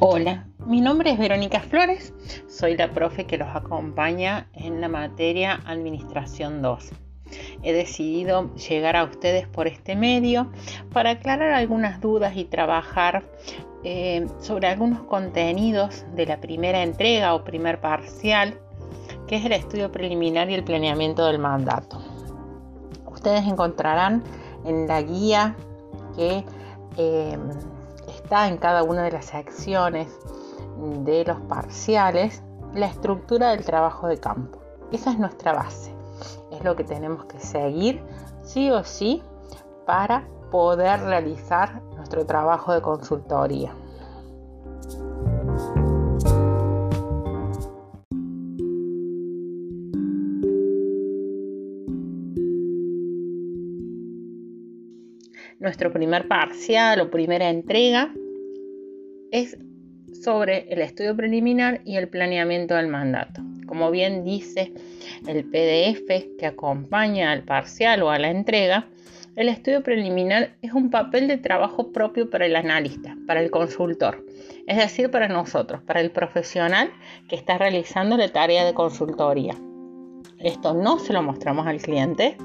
Hola, mi nombre es Verónica Flores, soy la profe que los acompaña en la materia Administración 2. He decidido llegar a ustedes por este medio para aclarar algunas dudas y trabajar eh, sobre algunos contenidos de la primera entrega o primer parcial, que es el estudio preliminar y el planeamiento del mandato. Ustedes encontrarán en la guía que eh, está en cada una de las secciones de los parciales la estructura del trabajo de campo. Esa es nuestra base. Es lo que tenemos que seguir sí o sí para poder realizar nuestro trabajo de consultoría. Nuestro primer parcial o primera entrega es sobre el estudio preliminar y el planeamiento del mandato. Como bien dice el PDF que acompaña al parcial o a la entrega, el estudio preliminar es un papel de trabajo propio para el analista, para el consultor, es decir, para nosotros, para el profesional que está realizando la tarea de consultoría. Esto no se lo mostramos al cliente,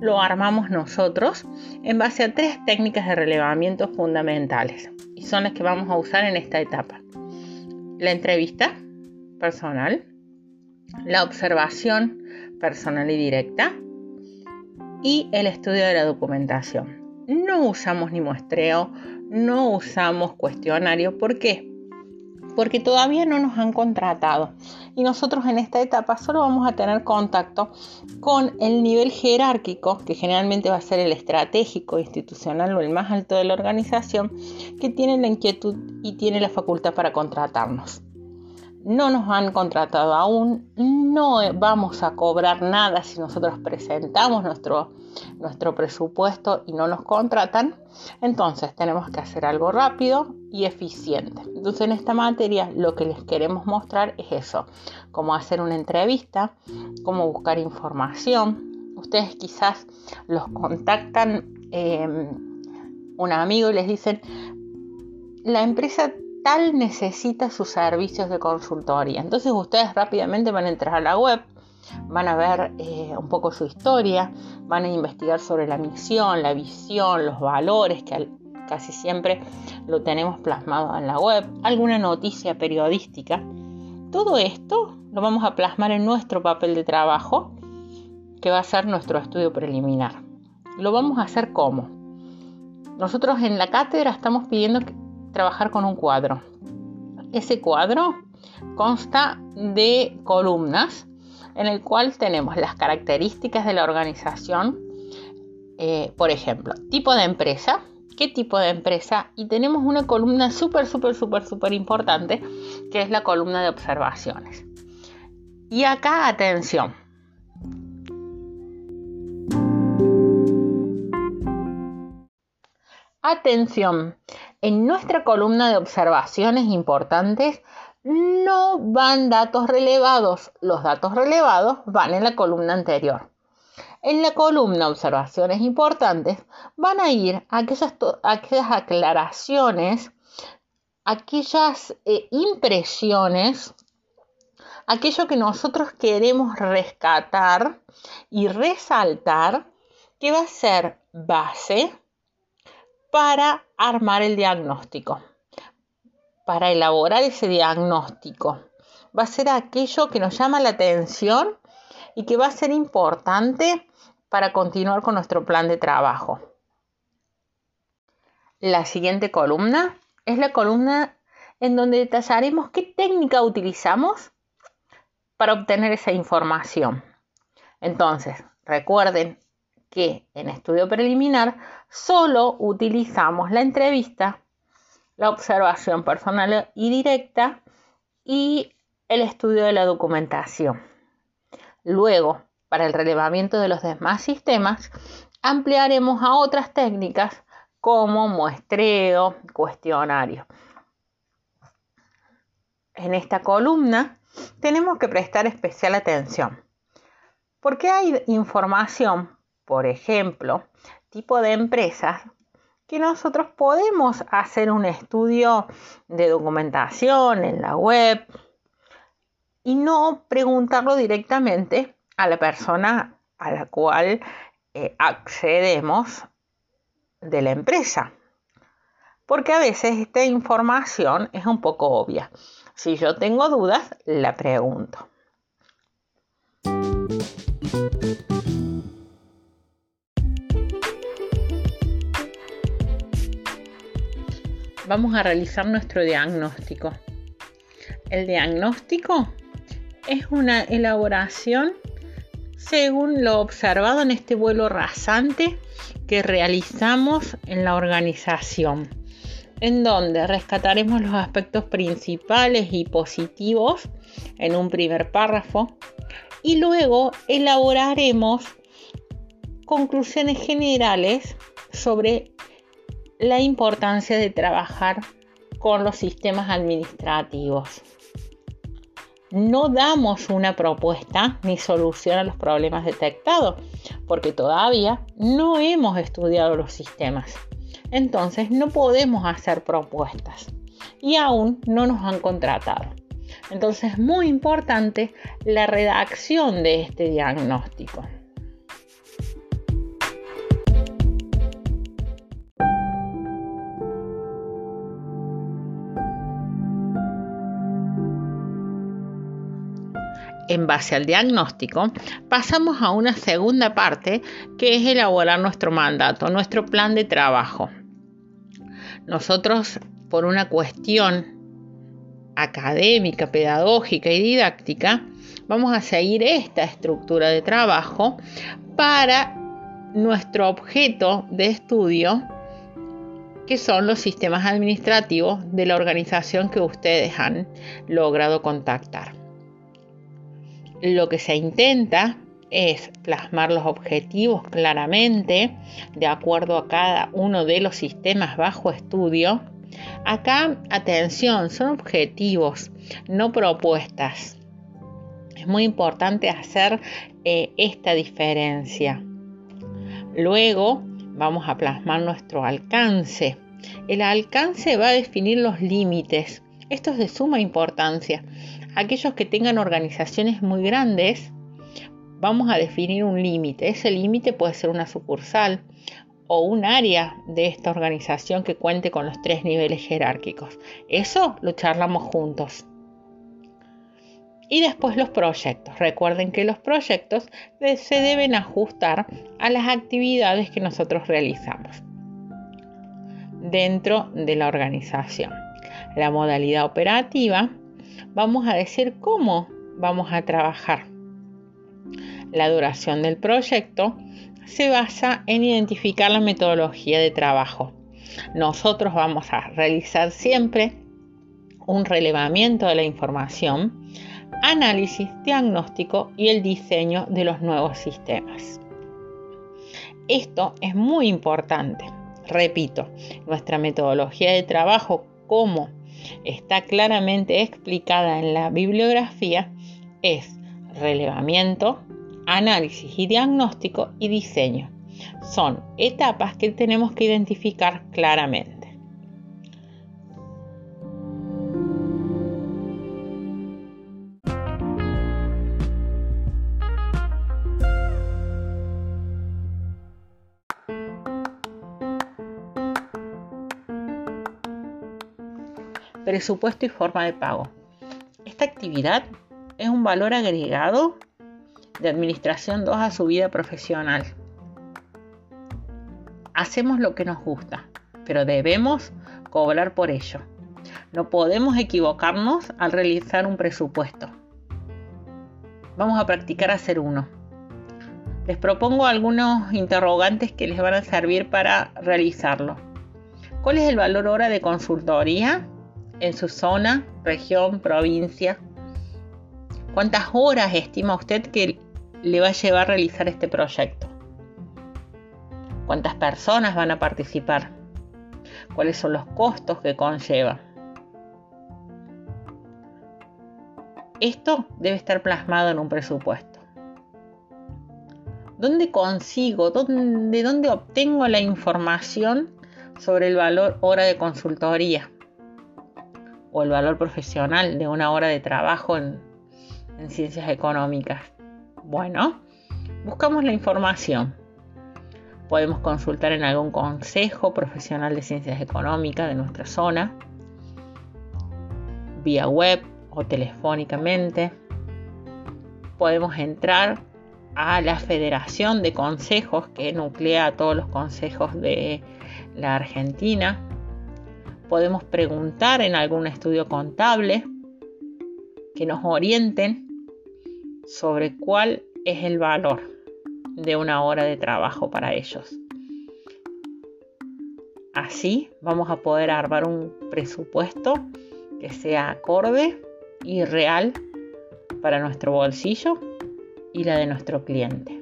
lo armamos nosotros en base a tres técnicas de relevamiento fundamentales y son las que vamos a usar en esta etapa. La entrevista personal, la observación personal y directa y el estudio de la documentación. No usamos ni muestreo, no usamos cuestionario. ¿Por qué? Porque todavía no nos han contratado. Y nosotros en esta etapa solo vamos a tener contacto con el nivel jerárquico, que generalmente va a ser el estratégico, institucional o el más alto de la organización, que tiene la inquietud y tiene la facultad para contratarnos. No nos han contratado aún, no vamos a cobrar nada si nosotros presentamos nuestro, nuestro presupuesto y no nos contratan, entonces tenemos que hacer algo rápido y eficiente. Entonces en esta materia lo que les queremos mostrar es eso, cómo hacer una entrevista, cómo buscar información. Ustedes quizás los contactan eh, un amigo y les dicen, la empresa tal necesita sus servicios de consultoría. Entonces ustedes rápidamente van a entrar a la web, van a ver eh, un poco su historia, van a investigar sobre la misión, la visión, los valores que casi siempre lo tenemos plasmado en la web, alguna noticia periodística. Todo esto lo vamos a plasmar en nuestro papel de trabajo, que va a ser nuestro estudio preliminar. Lo vamos a hacer como. Nosotros en la cátedra estamos pidiendo trabajar con un cuadro. Ese cuadro consta de columnas en el cual tenemos las características de la organización, eh, por ejemplo, tipo de empresa, qué tipo de empresa y tenemos una columna súper, súper, súper, súper importante que es la columna de observaciones. Y acá, atención. Atención, en nuestra columna de observaciones importantes no van datos relevados. Los datos relevados van en la columna anterior. En la columna observaciones importantes van a ir aquellas, aclaraciones, aquellas eh, impresiones, aquello que nosotros queremos rescatar y resaltar que va a ser base para armar el diagnóstico, para elaborar ese diagnóstico. Va a ser aquello que nos llama la atención y que va a ser importante para continuar con nuestro plan de trabajo. La siguiente columna es la columna en donde detallaremos qué técnica utilizamos para obtener esa información. Entonces, recuerden, que en estudio preliminar solo utilizamos la entrevista, la observación personal y directa y el estudio de la documentación. Luego, para el relevamiento de los demás sistemas, ampliaremos a otras técnicas como muestreo, cuestionario. En esta columna tenemos que prestar especial atención porque hay información por ejemplo, tipo de empresas que nosotros podemos hacer un estudio de documentación en la web y no preguntarlo directamente a la persona a la cual eh, accedemos de la empresa. Porque a veces esta información es un poco obvia. Si yo tengo dudas, la pregunto. Vamos a realizar nuestro diagnóstico. El diagnóstico es una elaboración según lo observado en este vuelo rasante que realizamos en la organización, en donde rescataremos los aspectos principales y positivos en un primer párrafo y luego elaboraremos conclusiones generales sobre la importancia de trabajar con los sistemas administrativos no damos una propuesta ni solución a los problemas detectados, porque todavía no hemos estudiado los sistemas. Entonces no podemos hacer propuestas y aún no nos han contratado. Entonces es muy importante la redacción de este diagnóstico. En base al diagnóstico, pasamos a una segunda parte que es elaborar nuestro mandato, nuestro plan de trabajo. Nosotros, por una cuestión académica, pedagógica y didáctica, vamos a seguir esta estructura de trabajo para nuestro objeto de estudio, que son los sistemas administrativos de la organización que ustedes han logrado contactar lo que se intenta es plasmar los objetivos claramente de acuerdo a cada uno de los sistemas bajo estudio. Acá, atención, son objetivos, no propuestas. Es muy importante hacer eh, esta diferencia. Luego vamos a plasmar nuestro alcance. El alcance va a definir los límites. Esto es de suma importancia aquellos que tengan organizaciones muy grandes, vamos a definir un límite. Ese límite puede ser una sucursal o un área de esta organización que cuente con los tres niveles jerárquicos. Eso lo charlamos juntos. Y después los proyectos. Recuerden que los proyectos se deben ajustar a las actividades que nosotros realizamos dentro de la organización. La modalidad operativa vamos a decir cómo vamos a trabajar. La duración del proyecto se basa en identificar la metodología de trabajo. Nosotros vamos a realizar siempre un relevamiento de la información, análisis, diagnóstico y el diseño de los nuevos sistemas. Esto es muy importante. Repito, nuestra metodología de trabajo como está claramente explicada en la bibliografía es relevamiento, análisis y diagnóstico y diseño. Son etapas que tenemos que identificar claramente. Presupuesto y forma de pago. Esta actividad es un valor agregado de Administración 2 a su vida profesional. Hacemos lo que nos gusta, pero debemos cobrar por ello. No podemos equivocarnos al realizar un presupuesto. Vamos a practicar hacer uno. Les propongo algunos interrogantes que les van a servir para realizarlo. ¿Cuál es el valor hora de consultoría? En su zona, región, provincia. ¿Cuántas horas estima usted que le va a llevar a realizar este proyecto? ¿Cuántas personas van a participar? ¿Cuáles son los costos que conlleva? Esto debe estar plasmado en un presupuesto. ¿Dónde consigo, de dónde obtengo la información sobre el valor hora de consultoría o el valor profesional de una hora de trabajo en, en ciencias económicas. Bueno, buscamos la información. Podemos consultar en algún consejo profesional de ciencias económicas de nuestra zona, vía web o telefónicamente. Podemos entrar a la Federación de Consejos que nuclea a todos los consejos de la Argentina. Podemos preguntar en algún estudio contable que nos orienten sobre cuál es el valor de una hora de trabajo para ellos. Así vamos a poder armar un presupuesto que sea acorde y real para nuestro bolsillo y la de nuestro cliente.